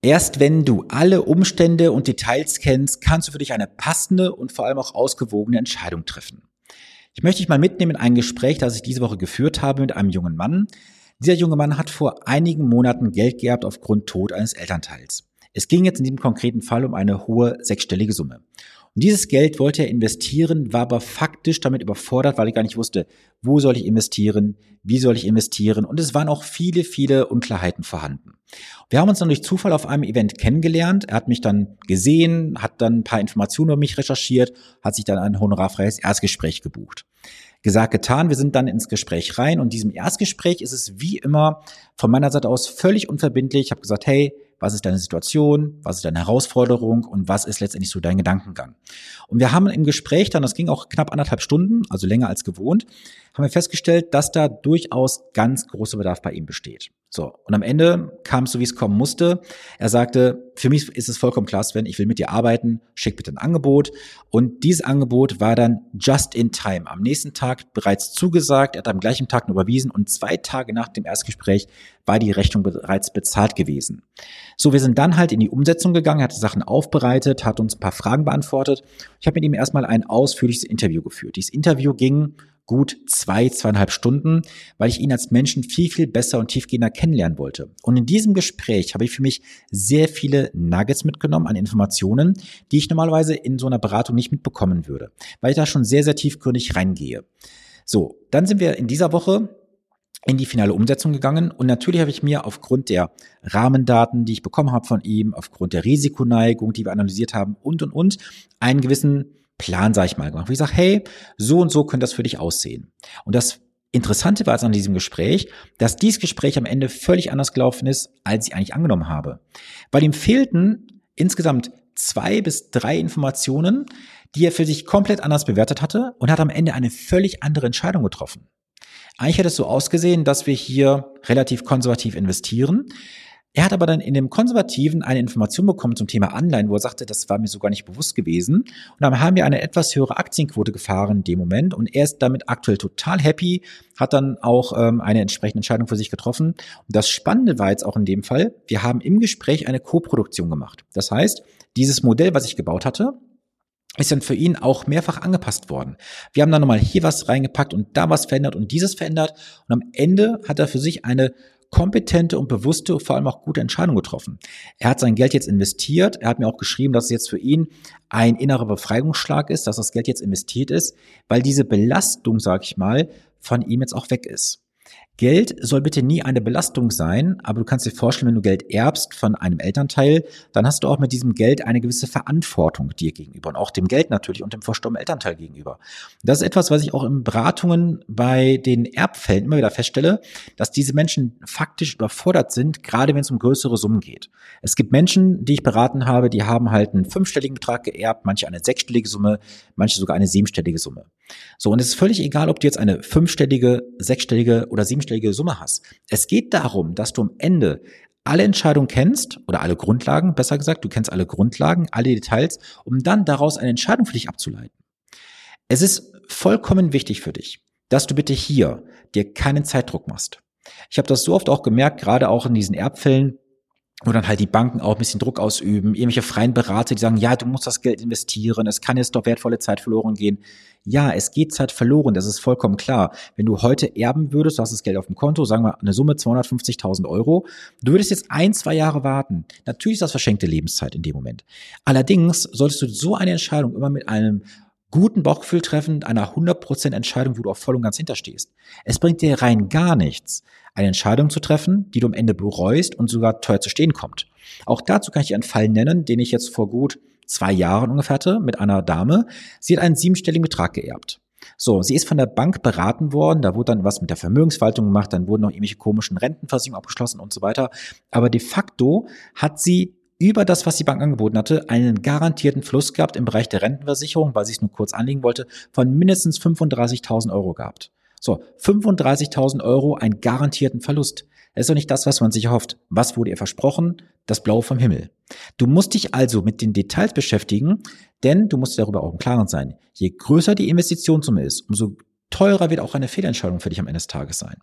Erst wenn du alle Umstände und Details kennst, kannst du für dich eine passende und vor allem auch ausgewogene Entscheidung treffen. Ich möchte dich mal mitnehmen in ein Gespräch, das ich diese Woche geführt habe mit einem jungen Mann. Dieser junge Mann hat vor einigen Monaten Geld geerbt aufgrund Tod eines Elternteils. Es ging jetzt in diesem konkreten Fall um eine hohe sechsstellige Summe. Und dieses Geld wollte er investieren, war aber faktisch damit überfordert, weil er gar nicht wusste, wo soll ich investieren, wie soll ich investieren. Und es waren auch viele, viele Unklarheiten vorhanden. Wir haben uns dann durch Zufall auf einem Event kennengelernt. Er hat mich dann gesehen, hat dann ein paar Informationen über mich recherchiert, hat sich dann ein honorarfreies Erstgespräch gebucht. Gesagt, getan. Wir sind dann ins Gespräch rein und diesem Erstgespräch ist es wie immer von meiner Seite aus völlig unverbindlich. Ich habe gesagt, hey, was ist deine Situation, was ist deine Herausforderung und was ist letztendlich so dein Gedankengang. Und wir haben im Gespräch dann, das ging auch knapp anderthalb Stunden, also länger als gewohnt, haben wir festgestellt, dass da durchaus ganz großer Bedarf bei ihm besteht. So, und am Ende kam es so, wie es kommen musste. Er sagte, für mich ist es vollkommen klar, Sven, ich will mit dir arbeiten, schick bitte ein Angebot. Und dieses Angebot war dann just in time. Am nächsten Tag bereits zugesagt, er hat am gleichen Tag überwiesen und zwei Tage nach dem Erstgespräch war die Rechnung bereits bezahlt gewesen. So, wir sind dann halt in die Umsetzung gegangen, hat Sachen aufbereitet, hat uns ein paar Fragen beantwortet. Ich habe mit ihm erstmal ein ausführliches Interview geführt. Dieses Interview ging gut zwei, zweieinhalb Stunden, weil ich ihn als Menschen viel, viel besser und tiefgehender kennenlernen wollte. Und in diesem Gespräch habe ich für mich sehr viele Nuggets mitgenommen an Informationen, die ich normalerweise in so einer Beratung nicht mitbekommen würde, weil ich da schon sehr, sehr tiefgründig reingehe. So, dann sind wir in dieser Woche in die finale Umsetzung gegangen und natürlich habe ich mir aufgrund der Rahmendaten, die ich bekommen habe von ihm, aufgrund der Risikoneigung, die wir analysiert haben und und und einen gewissen Plan, sage ich mal, gemacht. Wo ich sage, hey, so und so könnte das für dich aussehen. Und das Interessante war jetzt an diesem Gespräch, dass dieses Gespräch am Ende völlig anders gelaufen ist, als ich eigentlich angenommen habe. Weil ihm fehlten insgesamt zwei bis drei Informationen, die er für sich komplett anders bewertet hatte und hat am Ende eine völlig andere Entscheidung getroffen. Eigentlich hätte es so ausgesehen, dass wir hier relativ konservativ investieren, er hat aber dann in dem Konservativen eine Information bekommen zum Thema Anleihen, wo er sagte, das war mir sogar nicht bewusst gewesen. Und dann haben wir eine etwas höhere Aktienquote gefahren in dem Moment und er ist damit aktuell total happy, hat dann auch ähm, eine entsprechende Entscheidung für sich getroffen. Und das Spannende war jetzt auch in dem Fall, wir haben im Gespräch eine Co-Produktion gemacht. Das heißt, dieses Modell, was ich gebaut hatte, ist dann für ihn auch mehrfach angepasst worden. Wir haben dann nochmal hier was reingepackt und da was verändert und dieses verändert. Und am Ende hat er für sich eine kompetente und bewusste, vor allem auch gute Entscheidung getroffen. Er hat sein Geld jetzt investiert. Er hat mir auch geschrieben, dass es jetzt für ihn ein innerer Befreiungsschlag ist, dass das Geld jetzt investiert ist, weil diese Belastung, sag ich mal, von ihm jetzt auch weg ist. Geld soll bitte nie eine Belastung sein, aber du kannst dir vorstellen, wenn du Geld erbst von einem Elternteil, dann hast du auch mit diesem Geld eine gewisse Verantwortung dir gegenüber und auch dem Geld natürlich und dem verstorbenen Elternteil gegenüber. Das ist etwas, was ich auch in Beratungen bei den Erbfällen immer wieder feststelle, dass diese Menschen faktisch überfordert sind, gerade wenn es um größere Summen geht. Es gibt Menschen, die ich beraten habe, die haben halt einen fünfstelligen Betrag geerbt, manche eine sechsstellige Summe, manche sogar eine siebenstellige Summe. So, und es ist völlig egal, ob du jetzt eine fünfstellige, sechsstellige oder siebenstellige Summe hast. Es geht darum, dass du am Ende alle Entscheidungen kennst oder alle Grundlagen, besser gesagt, du kennst alle Grundlagen, alle Details, um dann daraus eine Entscheidung für dich abzuleiten. Es ist vollkommen wichtig für dich, dass du bitte hier dir keinen Zeitdruck machst. Ich habe das so oft auch gemerkt, gerade auch in diesen Erbfällen, wo dann halt die Banken auch ein bisschen Druck ausüben, irgendwelche freien Berater, die sagen, ja, du musst das Geld investieren, es kann jetzt doch wertvolle Zeit verloren gehen. Ja, es geht Zeit verloren, das ist vollkommen klar. Wenn du heute erben würdest, du hast das Geld auf dem Konto, sagen wir eine Summe 250.000 Euro, du würdest jetzt ein, zwei Jahre warten. Natürlich ist das verschenkte Lebenszeit in dem Moment. Allerdings solltest du so eine Entscheidung immer mit einem guten Bauchgefühl treffen, einer 100% Entscheidung, wo du auch voll und ganz hinterstehst. Es bringt dir rein gar nichts, eine Entscheidung zu treffen, die du am Ende bereust und sogar teuer zu stehen kommt. Auch dazu kann ich einen Fall nennen, den ich jetzt vor gut zwei Jahren ungefähr hatte mit einer Dame. Sie hat einen siebenstelligen Betrag geerbt. So, sie ist von der Bank beraten worden, da wurde dann was mit der Vermögensverwaltung gemacht, dann wurden noch irgendwelche komischen Rentenversicherungen abgeschlossen und so weiter. Aber de facto hat sie über das, was die Bank angeboten hatte, einen garantierten Fluss gehabt im Bereich der Rentenversicherung, weil sie es nur kurz anlegen wollte, von mindestens 35.000 Euro gehabt. So, 35.000 Euro, einen garantierten Verlust. Das ist doch nicht das, was man sich erhofft. Was wurde ihr versprochen? Das Blaue vom Himmel. Du musst dich also mit den Details beschäftigen, denn du musst darüber auch im Klaren sein. Je größer die Investitionssumme ist, umso teurer wird auch eine Fehlentscheidung für dich am Ende des Tages sein.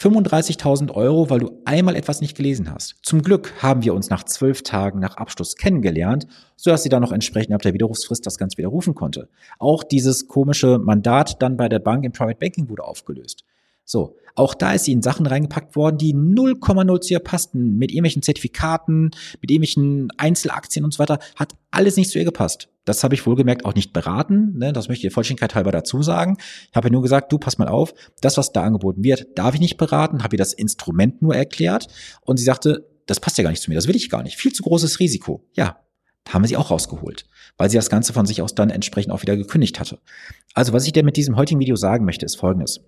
35.000 Euro, weil du einmal etwas nicht gelesen hast. Zum Glück haben wir uns nach zwölf Tagen nach Abschluss kennengelernt, sodass sie dann noch entsprechend ab der Widerrufsfrist das Ganze widerrufen konnte. Auch dieses komische Mandat dann bei der Bank im Private Banking wurde aufgelöst. So, auch da ist sie in Sachen reingepackt worden, die 0,0 zu ihr passten, mit irgendwelchen Zertifikaten, mit irgendwelchen Einzelaktien und so weiter, hat alles nicht zu ihr gepasst. Das habe ich wohlgemerkt auch nicht beraten, ne? das möchte ich der Vollständigkeit halber dazu sagen. Ich habe ihr nur gesagt, du pass mal auf, das, was da angeboten wird, darf ich nicht beraten, habe ihr das Instrument nur erklärt und sie sagte, das passt ja gar nicht zu mir, das will ich gar nicht, viel zu großes Risiko. Ja, haben wir sie auch rausgeholt, weil sie das Ganze von sich aus dann entsprechend auch wieder gekündigt hatte. Also was ich dir mit diesem heutigen Video sagen möchte, ist folgendes.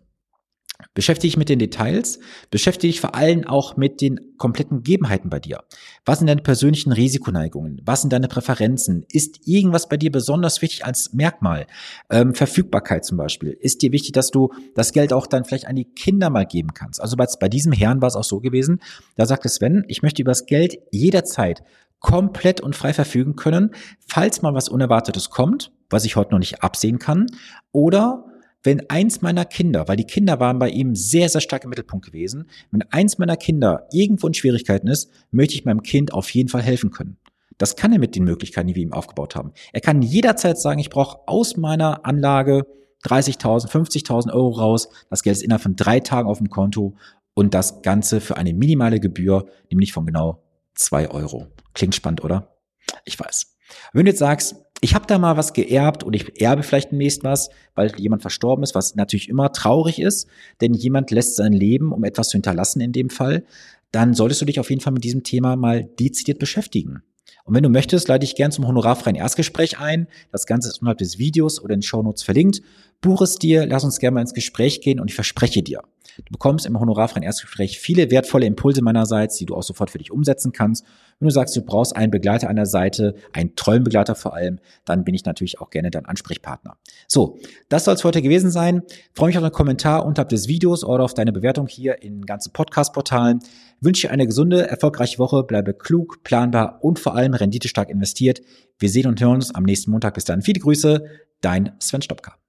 Beschäftige dich mit den Details, beschäftige dich vor allem auch mit den kompletten Gegebenheiten bei dir. Was sind deine persönlichen Risikoneigungen? Was sind deine Präferenzen? Ist irgendwas bei dir besonders wichtig als Merkmal? Ähm, Verfügbarkeit zum Beispiel. Ist dir wichtig, dass du das Geld auch dann vielleicht an die Kinder mal geben kannst? Also bei, bei diesem Herrn war es auch so gewesen, da sagte Sven, ich möchte über das Geld jederzeit komplett und frei verfügen können, falls mal was Unerwartetes kommt, was ich heute noch nicht absehen kann, oder wenn eins meiner Kinder, weil die Kinder waren bei ihm sehr, sehr stark im Mittelpunkt gewesen, wenn eins meiner Kinder irgendwo in Schwierigkeiten ist, möchte ich meinem Kind auf jeden Fall helfen können. Das kann er mit den Möglichkeiten, die wir ihm aufgebaut haben. Er kann jederzeit sagen, ich brauche aus meiner Anlage 30.000, 50.000 Euro raus. Das Geld ist innerhalb von drei Tagen auf dem Konto und das Ganze für eine minimale Gebühr, nämlich von genau zwei Euro. Klingt spannend, oder? Ich weiß. Wenn du jetzt sagst, ich habe da mal was geerbt und ich erbe vielleicht demnächst was, weil jemand verstorben ist, was natürlich immer traurig ist, denn jemand lässt sein Leben, um etwas zu hinterlassen in dem Fall, dann solltest du dich auf jeden Fall mit diesem Thema mal dezidiert beschäftigen. Und wenn du möchtest, leite ich gern zum honorarfreien Erstgespräch ein. Das Ganze ist unterhalb des Videos oder in den Shownotes verlinkt. Buch es dir, lass uns gerne mal ins Gespräch gehen und ich verspreche dir, du bekommst im honorarfreien Erstgespräch viele wertvolle Impulse meinerseits, die du auch sofort für dich umsetzen kannst. Wenn du sagst, du brauchst einen Begleiter an der Seite, einen tollen Begleiter vor allem, dann bin ich natürlich auch gerne dein Ansprechpartner. So, das soll es heute gewesen sein. Ich freue mich auf einen Kommentar unterhalb des Videos oder auf deine Bewertung hier in ganzen Podcast-Portalen. Wünsche dir eine gesunde, erfolgreiche Woche, bleibe klug, planbar und vor allem renditestark investiert. Wir sehen und hören uns am nächsten Montag. Bis dann. Viele Grüße, dein Sven Stopka.